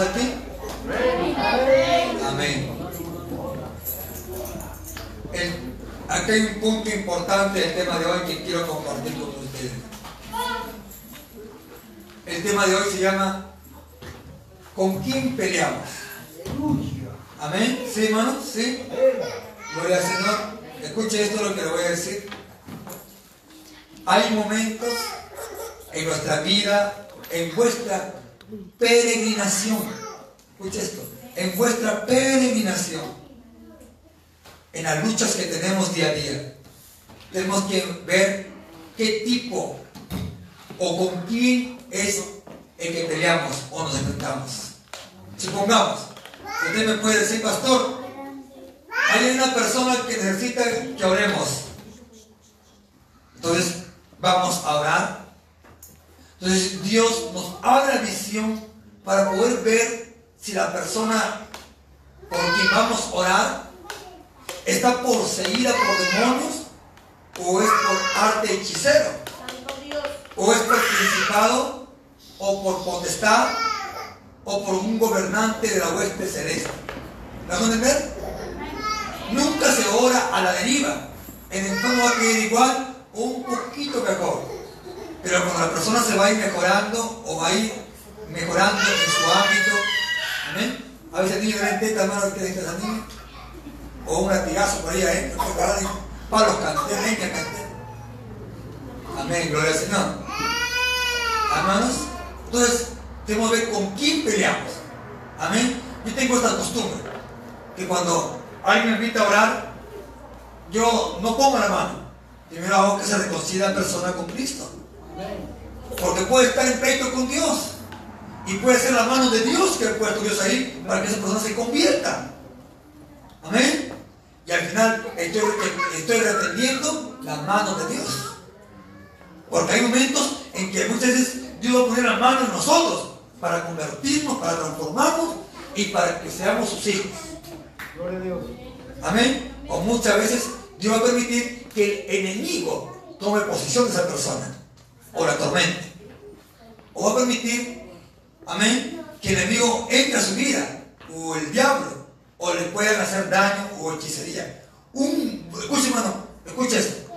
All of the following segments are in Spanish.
aquí? Amén. El- aquí hay un punto importante del tema de hoy que quiero compartir con ustedes. El tema de hoy se llama ¿Con quién peleamos? Amén. ¿Sí, hermanos? ¿Sí? Gloria al Señor. Escuche esto lo que le voy a decir. Hay momentos en nuestra vida, en vuestra peregrinación. Escuche esto. En vuestra peregrinación. En las luchas que tenemos día a día. Tenemos que ver qué tipo o con quién es el que peleamos o nos enfrentamos. Supongamos, usted me puede decir, pastor, hay una persona que necesita que oremos. Entonces, vamos a orar. Entonces, Dios nos abre la visión para poder ver si la persona por quien vamos a orar está poseída por demonios o es por arte hechicero o es por principado, o por potestad, o por un gobernante de la hueste celeste. ¿Me van a entender? Nunca se ora a la deriva. El entorno va a quedar igual o un poquito mejor. Pero cuando la persona se va a ir mejorando o va a ir mejorando en su ámbito, ¿amén? A veces niño le teta, hermano, que dice esa niña? O un latigazo por ahí adentro, para los canteros, leña cantero. Amén, gloria al Señor. Hermanos, entonces tenemos que ver con quién peleamos. Amén. Yo tengo esta costumbre, que cuando alguien me invita a orar, yo no pongo la mano. Primero hago que se reconcilie la persona con Cristo. Porque puede estar en pleito con Dios. Y puede ser la mano de Dios que ha puesto Dios ahí para que esa persona se convierta. Amén. Y al final estoy, estoy retendiendo las manos de Dios. Porque hay momentos en que muchas veces Dios va a poner la mano en nosotros para convertirnos, para transformarnos y para que seamos sus hijos. Gloria a Dios. Amén. O muchas veces Dios va a permitir que el enemigo tome posición de esa persona o la tormente. O va a permitir, amén, que el enemigo entre a su vida o el diablo o le puedan hacer daño o hechicería. Un, escuche hermano, escuche esto.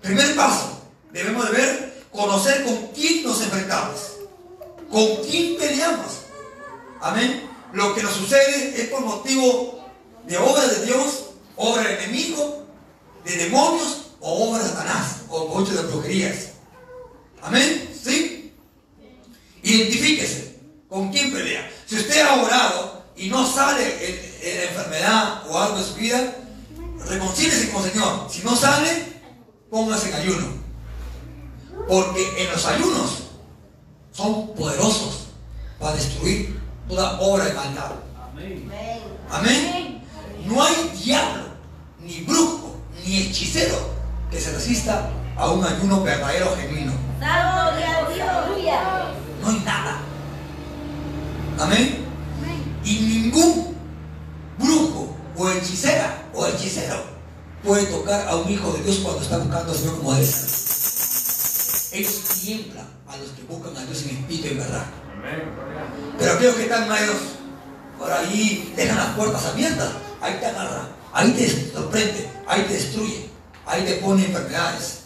Primer paso, debemos de ver, conocer con quién nos enfrentamos, con quién peleamos. Amén. Lo que nos sucede es por motivo de obra de Dios, obra del enemigo, de demonios o obra de Satanás o muchas de brujerías. Amén. ¿Sí? Identifíquese con quién pelea. Si usted ha orado y no sale en, enfermedad o algo de su vida, reconcíliese con el Señor. Si no sale, póngase en ayuno. Porque en los ayunos son poderosos para destruir toda obra de maldad. Amén. No hay diablo, ni brujo, ni hechicero que se resista a un ayuno verdadero genuino. No hay nada. Amén. Y ningún brujo o hechicera o hechicero puede tocar a un hijo de Dios cuando está buscando al Señor como debe Ellos tiemblan a los que buscan a Dios en espíritu y en verdad. Pero aquellos que están medios por ahí, dejan las puertas abiertas, ahí te agarra, ahí te sorprende, ahí te destruye, ahí te pone enfermedades.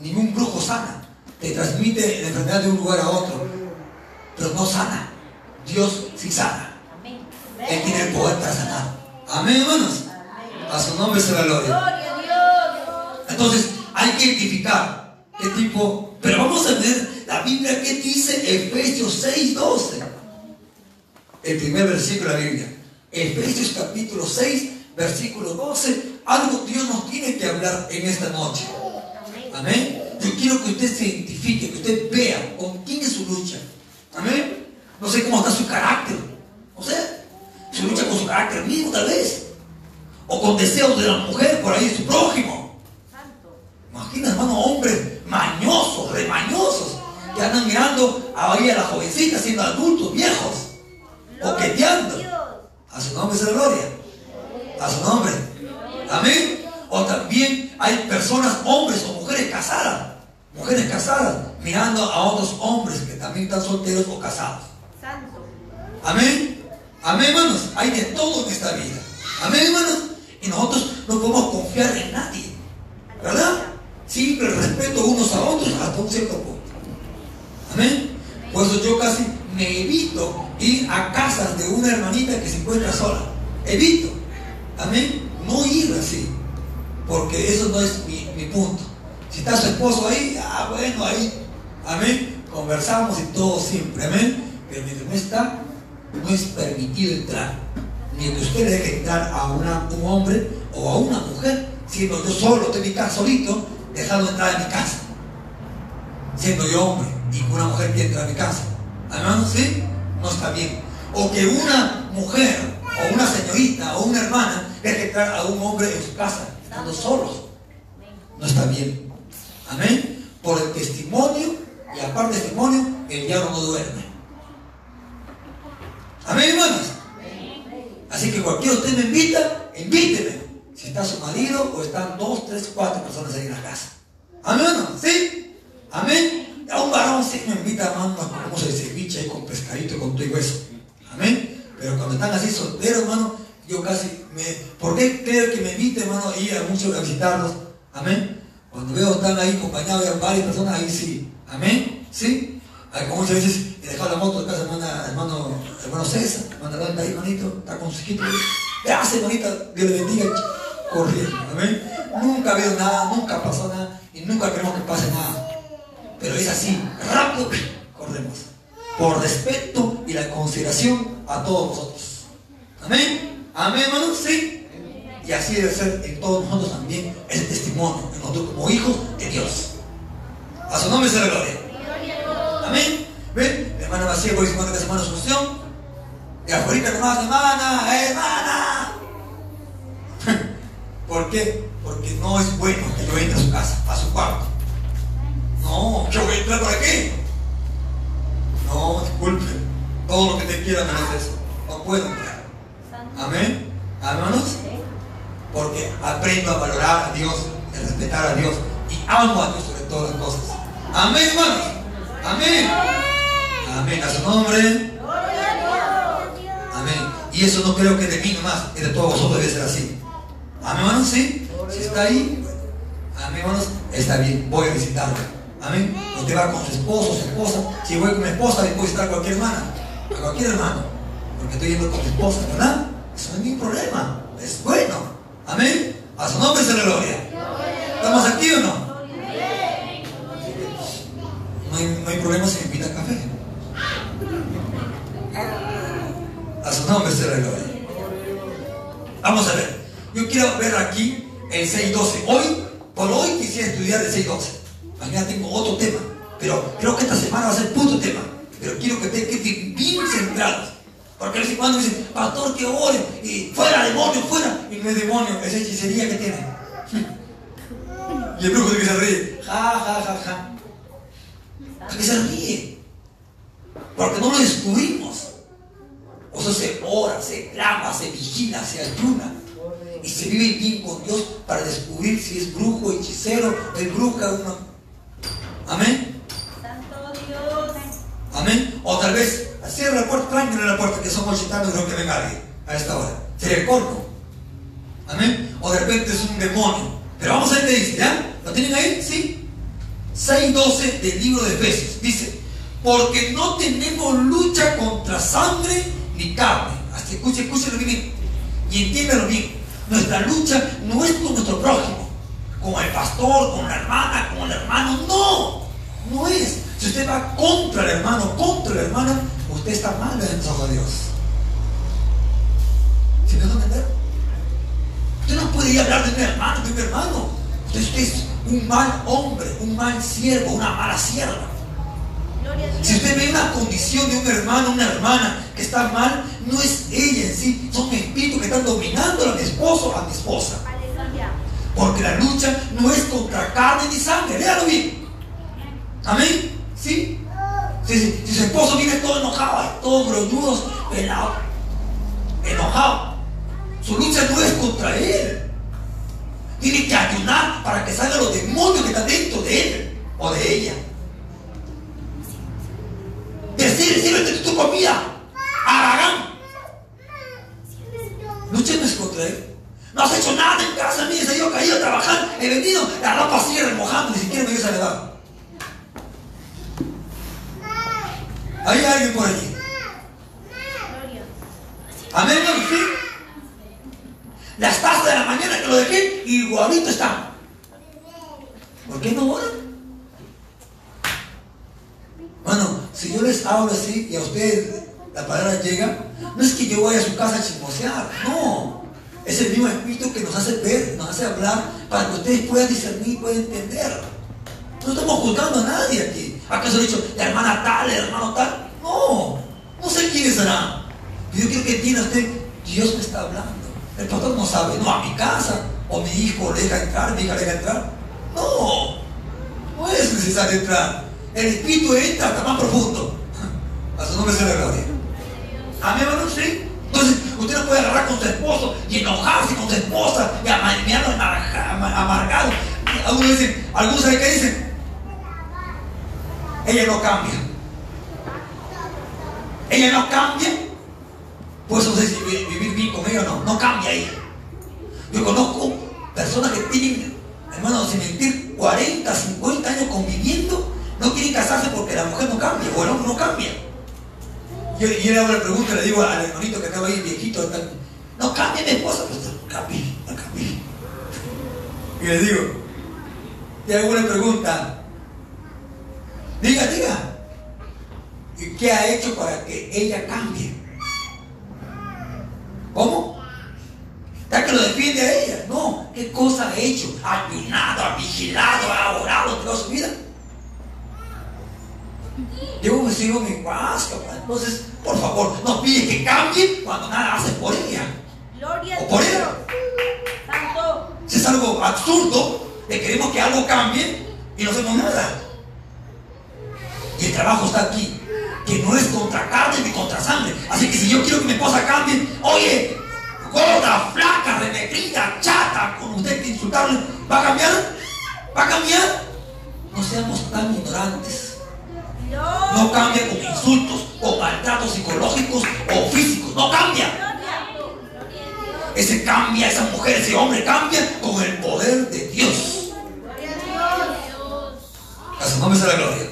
Ningún brujo sana, te transmite la enfermedad de un lugar a otro, pero no sana. Dios sí sana. Él tiene el poder para sanar. Amén, hermanos. A su nombre se la gloria. Entonces, hay que identificar qué tipo. Pero vamos a ver la Biblia que dice Efesios 6, 12. El primer versículo de la Biblia. Efesios capítulo 6, versículo 12. Algo Dios nos tiene que hablar en esta noche. Amén. Yo quiero que usted se identifique, que usted vea con quién es su lucha. Amén. No sé cómo está su carácter. No sé. Se lucha con su carácter mismo, tal vez. O con deseos de la mujer por ahí su prójimo. Imagina, hermano, hombres mañosos, remañosos, que andan mirando ahí a las jovencitas siendo adultos, viejos, coqueteando. A su nombre es la gloria. A su nombre. Amén. O también hay personas, hombres o mujeres casadas, mujeres casadas, mirando a otros hombres que también están solteros o casados. Amén. Amén, hermanos. Hay de todo en esta vida. Amén, hermanos. Y nosotros no podemos confiar en nadie. ¿Verdad? Siempre respeto unos punto. Amén. Por eso yo casi me evito ir a casas de una hermanita que se encuentra sola. Evito. Amén. No ir así. Porque eso no es mi, mi punto. Si está su esposo ahí, ah, bueno, ahí. Amén. Conversamos y todo siempre. Amén. Pero mientras no está, no es permitido entrar. Ni que usted le deje entrar a una, un hombre o a una mujer, siendo yo solo, estoy en mi casa solito, dejando entrar en mi casa. Siendo yo hombre y una mujer entra a mi casa. Hermanos, ¿sí? No está bien. O que una mujer o una señorita o una hermana deje entrar a un hombre en su casa, estando solos. No está bien. Amén. Por el testimonio, y aparte del testimonio, el diablo no duerme. Amén, hermanos. Así que cualquiera usted me invita, invíteme. Si está su marido o están dos, tres, cuatro personas ahí en la casa. Amén. ¿Sí? Amén. A un varón sí me invita, hermano, como se ceviche con pescadito, con todo y hueso. Amén. Pero cuando están así solteros, hermano, yo casi me. ¿Por qué creo que me invite, hermano, a ir a muchos a visitarlos? Amén. Cuando veo que están ahí acompañados de varias personas, ahí sí. Amén. ¿Sí? como muchas veces he dejado la moto de casa, hermana, hermano, hermano César, hermano Dante ahí, hermanito, está con su hijito. Gracias, hermanita, Dios le bendiga, corriendo. Amén. Nunca veo nada, nunca pasó nada y nunca queremos que pase nada. Pero es así, rápido, corremos. Por respeto y la consideración a todos nosotros. Amén. Amén, hermanos, sí. Y así debe ser en todos nosotros también el testimonio, nosotros como hijos de Dios. A su nombre se le gloria. Amén. ¿Ven? La hermana Macía por que es hermana Asunción. Y afuera nomás, hermana, hermana. ¿Por qué? Porque no es bueno que yo entre a su casa, a su cuarto. No, yo voy a entrar por aquí. No, disculpen. Todo lo que te quiera menos eso. No puedo entrar. Amén. Hermanos. Porque aprendo a valorar a Dios, a respetar a Dios y amo a Dios sobre todas las cosas. Amén, hermanos. Amén. Amén. A su nombre. Amén. Y eso no creo que de mí nomás, es de todos vosotros debe ser así. Amén, hermanos, sí. Si está ahí, amén, hermanos, está bien. Voy a visitarlo. Amén. Usted va con su esposo, su esposa. Si voy con mi esposa, puedo visitar a cualquier hermana. A cualquier hermano. Porque estoy yendo con mi esposa, ¿verdad? Eso no es ningún problema. Es bueno. Amén. A su nombre se le gloria. ¿Estamos aquí o no? No hay, no hay problema si me invita café. A su nombre se le gloria. Vamos a ver. Yo quiero ver aquí el 6.12. Hoy, por hoy quisiera estudiar el 6.12. Mañana tengo otro tema. Pero creo que esta semana va a ser punto tema. Pero quiero que estén bien centrados. Porque a veces cuando dicen, pastor, que ore, y fuera demonio, fuera. Y no es demonio, es hechicería que tiene. y el brujo que se ríe. Ja, ja, ja, ja. ¿A qué se ríe? Porque no lo descubrimos. O sea, se ora, se clama, se vigila, se ayuna. Y se vive bien con Dios para descubrir si es brujo, hechicero, es bruja, uno. Amén. Santo Dios. Amén. O tal vez cierra la puerta, tranquilo la puerta, que somos gitanos y no que venga alguien a esta hora. Sería el corno. Amén. O de repente es un demonio. Pero vamos a ver qué dice, ¿ya? ¿Lo tienen ahí? Sí. 6.12 del libro de Efesios. Dice, porque no tenemos lucha contra sangre ni carne. Hasta escuche, escúchelo bien. Y entiéndalo bien. Nuestra lucha no es con nuestro prójimo, con el pastor, con la hermana, con el hermano. No, no es. Si usted va contra el hermano, contra la hermana, usted está mal ojos de Dios. ¿Sí me dejan entender? Usted no puede ir a hablar de mi hermano, de mi hermano. Usted, usted es un mal hombre, un mal siervo, una mala sierva. A. Si usted ve una condición de un hermano, una hermana que está mal, no es ella en sí, son espíritus que están dominando a mi esposo, a mi esposa. Porque la lucha no es contra carne ni sangre. Léalo bien. Amén. ¿Sí? Si, si su esposo viene todo enojado, todo gruñudo, pelado, enojado, su lucha no es contra él. Tiene que ayunar para que salgan los demonios que están dentro de él o de ella. Decir, sírvete tu comida. Aragán. Lucha no es contra él. No has hecho nada en casa, mire, se yo caído a trabajar, he venido, la ropa sigue remojando, ni siquiera me dio esa edad. ¿Hay alguien por allí? Amén, hermano, sí. Las tazas de la mañana que lo dejé, igualito están. ¿Por qué no oran? Bueno, si yo les hablo así y a ustedes la palabra llega, no es que yo vaya a su casa a chismosear, no. Es el mismo espíritu que nos hace ver, nos hace hablar, para que ustedes puedan discernir, puedan entender. No estamos juzgando a nadie aquí. ¿Acaso he dicho, la hermana tal, el hermano tal? No, no sé quiénes serán. Yo quiero que entienda usted, Dios me está hablando. El pastor no sabe, no, a mi casa, o mi hijo le deja entrar, mi hija le deja entrar. No, no es necesario entrar. El espíritu entra hasta más profundo. A su nombre se le gloria. Amén, hermano, sí. Entonces, usted no puede agarrar con su esposo y enojarse con su esposa y amargarlo, amargado. Algunos dicen, algunos saben qué dicen. Ella no cambia. Ella no cambia. Pues no sé si vi- vivir bien con ella o no. No cambia ella. Yo conozco personas que tienen, hermano, sin mentir, 40, 50 años conviviendo, no quieren casarse porque la mujer no cambia o el hombre no cambia. Yo, yo le hago la pregunta, le digo al hermanito que estaba ahí, viejito, no cambia mi esposa, pues no cambia, no. Y le digo, te hago una pregunta, diga, diga, ¿y qué ha hecho para que ella cambie? ¿Cómo? ¿Está que lo defiende a ella? No, ¿qué cosa ha hecho? Ha ayunado, ha vigilado, ha orado toda su vida. Yo me sigo mi paz, papá. Entonces, por favor, no pide que cambie cuando nada hace por ella. Gloria O por él. Santo. Si es algo absurdo, que queremos que algo cambie y no hacemos nada. Y el trabajo está aquí, que no es contra carne ni contra sangre. Así que si yo quiero que mi esposa cambie, oye, gorda, flaca, renegrida, chata, con usted que insultarle, ¿va a cambiar? ¿Va a cambiar? No seamos tan ignorantes. No cambia con insultos, con maltratos psicológicos o físicos. No cambia. Ese cambia, esa mujer, ese hombre cambia con el poder de Dios. A su nombre sea la gloria.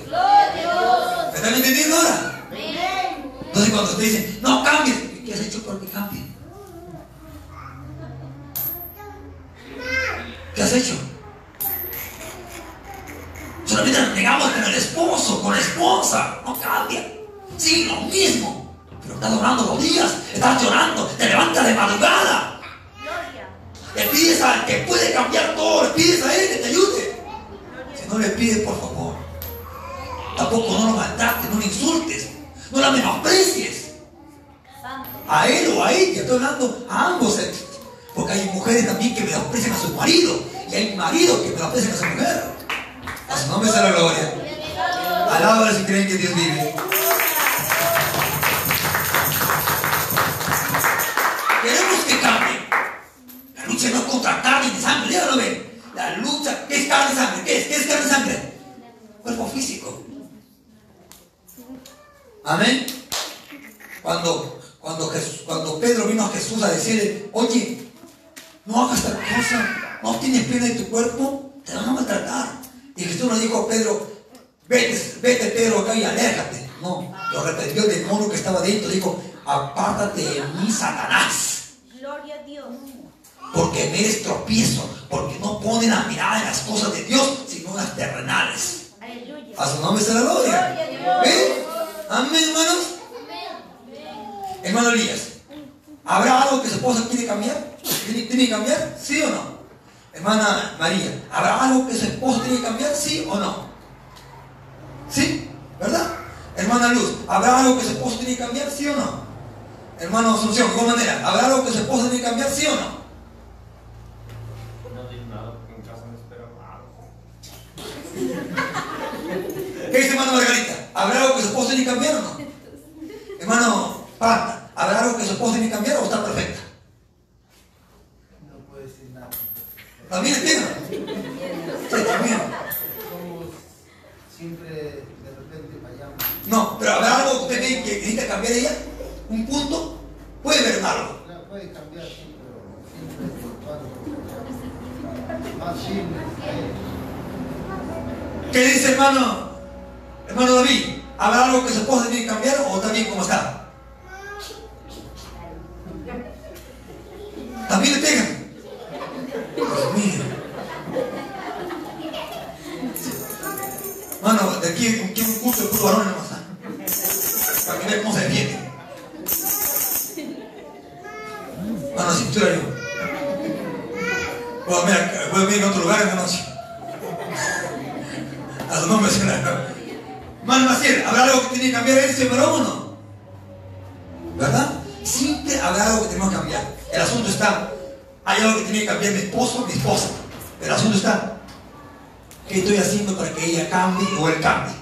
¿Me están entendiendo ahora? Entonces cuando usted dice, no cambies, ¿qué has hecho para que cambie? ¿Qué has hecho? Solamente nos negamos con el esposo, con la esposa. No cambia. Sí, lo mismo. Pero estás orando los días, estás llorando, te levantas de madrugada. Le pides al que puede cambiar todo, le pides a él que te ayude. Si no le pides, por favor, tampoco no lo maltrates, no lo insultes, no la menosprecies. A él o a ella, estoy hablando a ambos sexos. Porque hay mujeres también que menosprecian a su marido y hay maridos que menosprecian a su mujer. Su nombre sea la gloria. Alábale si creen que Dios vive. Queremos que cambie. La lucha no es contra carne ni sangre, ya lo ven. La lucha, ¿qué es carne y sangre? ¿Qué es? ¿Qué es carne y sangre? Cuerpo físico. Amén. Cuando, cuando, cuando Pedro vino a Jesús a decirle, oye, no hagas tal cosa, no tienes pena de tu cuerpo, te van a maltratar. Y Jesús le dijo a Pedro, vete, vete Pedro acá y aléjate. No, lo reprendió el demonio que estaba dentro, dijo, apártate de mí, Satanás Gloria a Dios. porque me eres tropiezo, porque no ponen la mirada en las cosas de Dios, sino en las terrenales. Aleluya. A su nombre sea la gloria. ¿Ven? Amén, hermanos. Hermano Elías, ¿habrá algo que su esposa quiere cambiar? ¿Tiene, tiene que cambiar? ¿Sí o no? Hermana María, ¿habrá algo que su esposo tiene que cambiar? ¿Sí o no? ¿Sí? ¿Verdad? Hermana Luz, ¿habrá algo que su esposo tiene que cambiar? ¿Sí o no? Hermano Asunción, ¿de qué manera? ¿Habrá algo que su esposo tiene que cambiar? ¿Sí o no? No digo nada porque en casa no espero nada. ¿Qué dice hermano Margarita? ¿habrá algo que su esposa tiene que cambiar o no? Hermano, Panta, ¿habrá algo que su esposa tiene que cambiar o está perfecta? No puedo decir nada. ¿También entienden? Sí, también. Somos siempre de repente fallamos. No, pero ¿habrá algo que usted cree que necesita cambiar ella? ¿Un punto? Puede haber algo. Claro, puede cambiar, sí, pero siempre cuando más firme. eh, ¿Qué dice hermano? Hermano David, ¿habrá algo que su esposa tiene que cambiar o está bien como está? ¿También le pegan? Dios mío. Mano, de aquí un curso de puro varón nomás. ¿ah? Para que vean cómo se defiende. Mano, cintura yo. Bueno, mira, voy a venir en otro lugar noche. A su nombre, señora. Mano Maciel, ¿habrá algo que tiene que cambiar ese varón o no? ¿Verdad? Siempre habrá algo que tenemos que cambiar. El asunto está, hay algo que tiene que cambiar mi esposo, mi esposa. El asunto está, ¿qué estoy haciendo para que ella cambie o él cambie?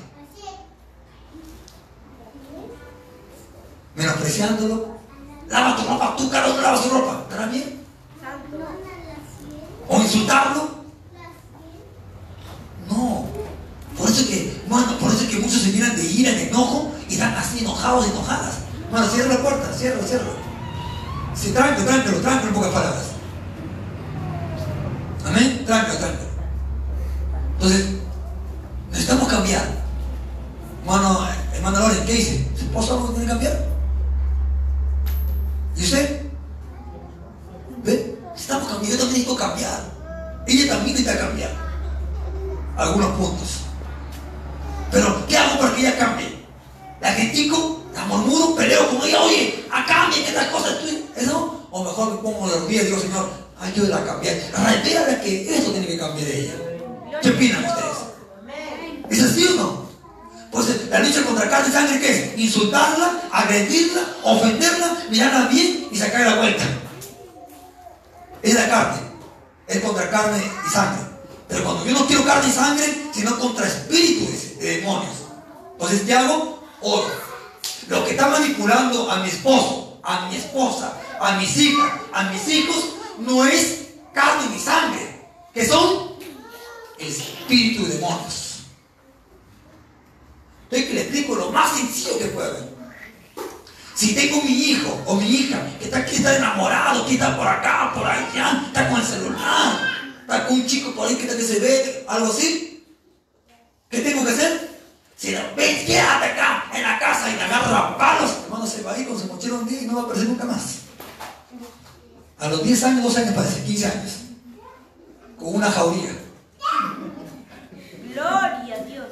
Menospreciándolo. Lava tu ropa, tú cada uno lava su ropa. ¿Estará bien? ¿O insultarlo? No. Por eso que, bueno, por eso que muchos se miran de ira, de enojo y están así enojados, enojadas. Bueno, cierra la puerta, cierra, cierra. Sí, tranquilo, tranquilo, tranquilo en pocas palabras. Amén, tranquilo, tranquilo. Entonces, necesitamos cambiar. Hermano, hermano Loren, ¿qué dice? ¿Su esposo algo tiene que cambiar? ¿Y usted? ¿Ve? Estamos cambiando, yo también necesito cambiar. Ella también necesita cambiar. Algunos puntos. Pero, ¿qué hago para que ella cambie? La critico, la murmuro, peleo con ella, oye, a cambie que estas cosas tú, ¿eso? O mejor me pongo los días y digo, Señor, ayúdala a cambiar. Revélale que eso tiene que cambiar ella. ¿Qué opinan ustedes? Amén. ¿Es así o no? Pues la lucha contra carne y sangre, ¿qué es? Insultarla, agredirla, ofenderla, mirarla bien y sacarle la vuelta. Es la carne. Es contra carne y sangre. Pero cuando yo no quiero carne y sangre, sino contra espíritus de demonios. Entonces, ¿qué hago? Oro. Lo que está manipulando a mi esposo, a mi esposa, a mis hijas, a mis hijos, no es carne ni sangre, que son espíritu de demonios. Entonces que le explico lo más sencillo que haber. Si tengo mi hijo o mi hija que está aquí, está enamorado, que está por acá, por allá, está con el celular, está con un chico por ahí que, está que se ve, algo así, ¿qué tengo que hacer? Si lo ves, quédate acá en la casa y le agarra a palos, hermano, se va a ir con su mochila un día y no va a aparecer nunca más. A los 10 años, 12 años parece, 15 años, con una jauría. Gloria a Dios.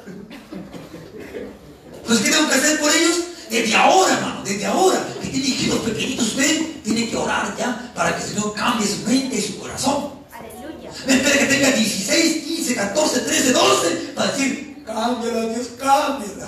Entonces, ¿qué tengo que hacer por ellos? Desde ahora, hermano, desde ahora, que tiene hijitos pequeñitos, usted tiene que orar ya para que el Señor cambie su mente y su corazón. Aleluya. No espere que tenga 16, 15, 14, 13, 12 para decir, cámbiala, Dios, cámbiala.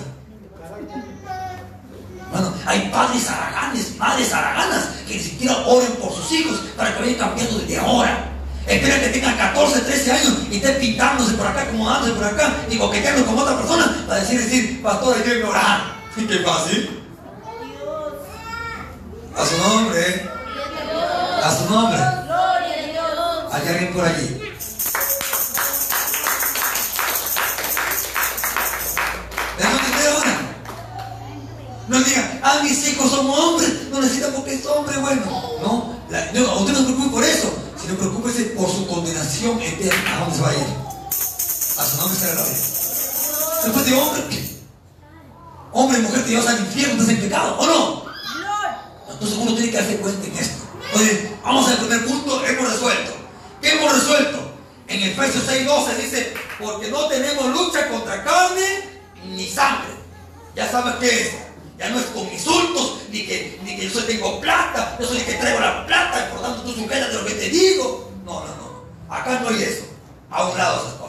Bueno, hay padres haraganes, madres haraganas que ni siquiera oren por sus hijos para que vayan cambiando desde ahora. Espera que tengan 14, 13 años y estén pintándose por acá, acomodándose por acá y coqueteando con otra persona para decir, decir, pastor, hay que orar. Qué fácil. A su nombre, a su nombre. Hay alguien por allí. No digan, ah, mis hijos son hombres, no necesitan porque es hombre, bueno. No, la- no, usted no se preocupe por eso, sino preocúpese por su condenación eterna. ¿A dónde se va a ir? A su nombre será la gloria. Después de hombre. Hombre y mujer que Dios al infierno, estás en pecado, ¿o no? Entonces uno tiene que darse cuenta en esto. Oye, vamos al primer punto, hemos resuelto. ¿Qué hemos resuelto? En Efesios 6:12 dice, porque no tenemos lucha contra carne ni sangre. Ya sabes qué es. Ya no es con insultos, ni que, ni que yo soy tengo plata, yo soy el que traigo la plata, y por tanto tú sujetas de lo que te digo. No, no, no. Acá no hay eso. A un lado esas cosas.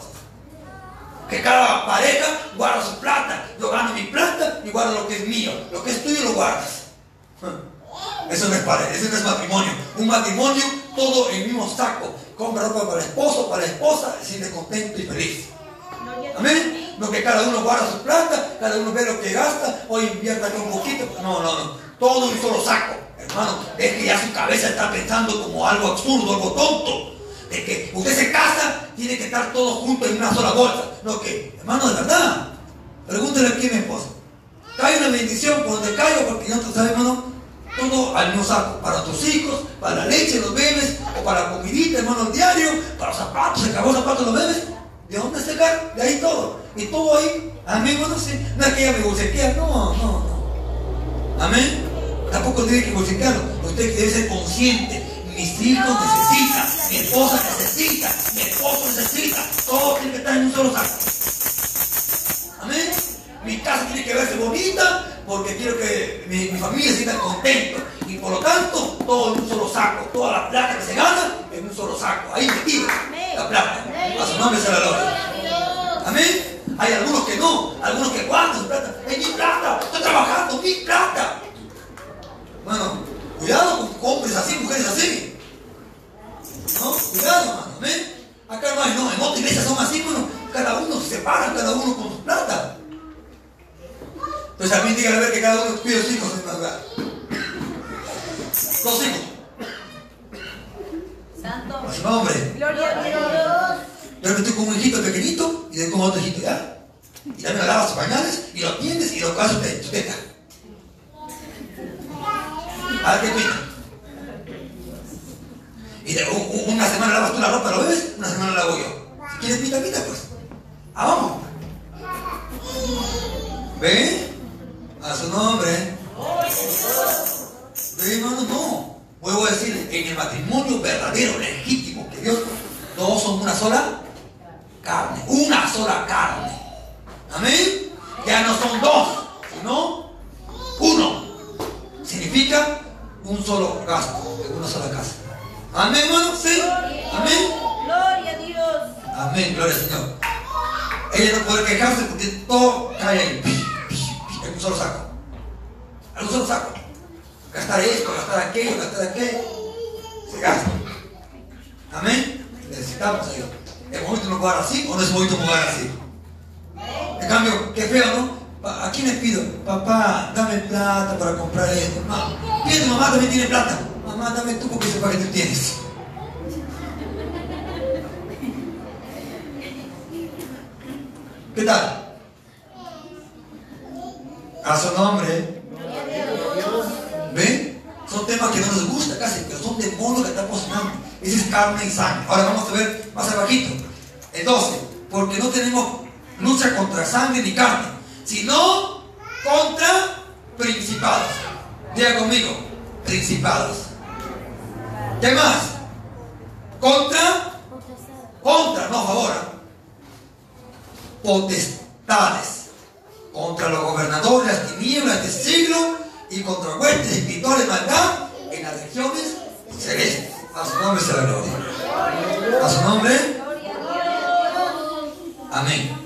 Que cada pareja guarda su plata. Yo gano mi plata y guardo lo que es mío. Lo que es tuyo lo guardas. Eso no es pareja, eso no es matrimonio. Un matrimonio, todo en el mismo saco. Compra ropa para el esposo, para la esposa, se siente contento y feliz. Amén. No que cada uno guarda su plata, cada uno ve lo que gasta, o invierta aquí un poquito. No, no, no. Todo en un solo saco. Hermano, es que ya su cabeza está pensando como algo absurdo, algo tonto. De que usted se casa, tiene que estar todo junto en una sola bolsa. No, que, hermano, de verdad. Pregúntele aquí a mi esposa. Cae una bendición por donde caiga, porque no te sabe, hermano. Todo al mismo saco. Para tus hijos, para la leche, los bebés, o para la comidita, hermano, diario, para los zapatos, se acabó zapatos los bebés. ¿De dónde sacar? De ahí todo. Y todo ahí, amén, hermano, sí. No es que ella me bolsequea, no, no, no. Amén. Tampoco tiene que bolsequearlo. Usted debe ser consciente. Mis hijos necesitan, mi esposa necesita, mi esposo necesita. Todo tiene que estar en un solo saco. Amén. Mi casa tiene que verse bonita porque quiero que mi, mi familia siga contento. Y por lo tanto, todo en un solo saco. Toda la plata que se gana en un solo saco. Ahí metido la plata. A su nombre sea la gloria. Amén. Hay algunos que no, algunos que guardan su plata. Es mi plata, estoy trabajando, mi plata. Bueno, cuidado con hombres así, mujeres así. ¿No? Cuidado, hermano. Amén. Acá no hay, no, en otra iglesia son así, bueno, cada uno se separa, cada uno con su plata. Entonces también dígale a ver que cada uno cuida a sus hijos en madrugada. Dos hijos, Santo. a su nombre. Gloria a Dios. Yo estoy con un hijito pequeñito y de con otro hijito, ¿ya? Y también lavas sus pañales y lo atiendes y lo haces usted, su teta. A ver qué cuida. Y de una semana lavas tú la ropa, lo bebes, una semana la hago yo. Si quieres pita, pita, pues. Ah, vamos. ¿Ve? A su nombre. Ve, hermano, no. Vuelvo a decir, en el matrimonio verdadero, legítimo, que Dios, todos son una sola carne. Una sola carne. Amén. Ya no son dos, sino uno. Significa un solo gasto, en una sola casa. Amén, hermano. Sí. Amén. Gloria a Dios. Amén, gloria al Señor. Ella no puede quejarse porque todo cae ahí. pi, pi, pi, En un solo saco. En un solo saco. Gastar esto, gastar aquello, gastar aquello. Se gasta. Amén. Necesitamos a Dios. ¿Es bonito un lugar así o no es bonito un lugar así? En cambio, qué feo, ¿no? ¿A quién le pido? Papá, dame plata para comprar esto. No. Pide mamá también tiene plata. Mamá, dame tú porque sepa que tú tienes. ¿Qué tal? A su nombre. ¿Ven? Son temas que no nos gusta casi, pero son demonios que están cocinando. Ese es carne y sangre. Ahora vamos a ver más abajito. El 12. Porque no tenemos lucha contra sangre ni carne, sino contra principados. Diga conmigo, principados. ¿Qué más? Contra, contra, no a favor. ¿ah? potestades contra los gobernadores las tinieblas de este siglo y contra huestes espirituales de maldad en las regiones celestes. A su nombre sea la gloria. A su nombre. Amén.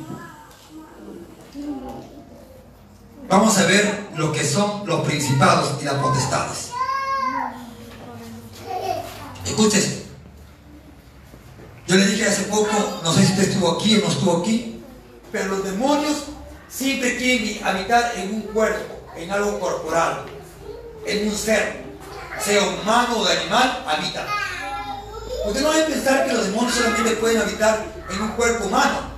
Vamos a ver lo que son los principados y las potestades. Escuchen. Yo le dije hace poco, no sé si usted estuvo aquí o no estuvo aquí, pero los demonios siempre quieren habitar en un cuerpo, en algo corporal, en un ser, sea humano o de animal, habitan. Usted no debe pensar que los demonios solamente pueden habitar en un cuerpo humano.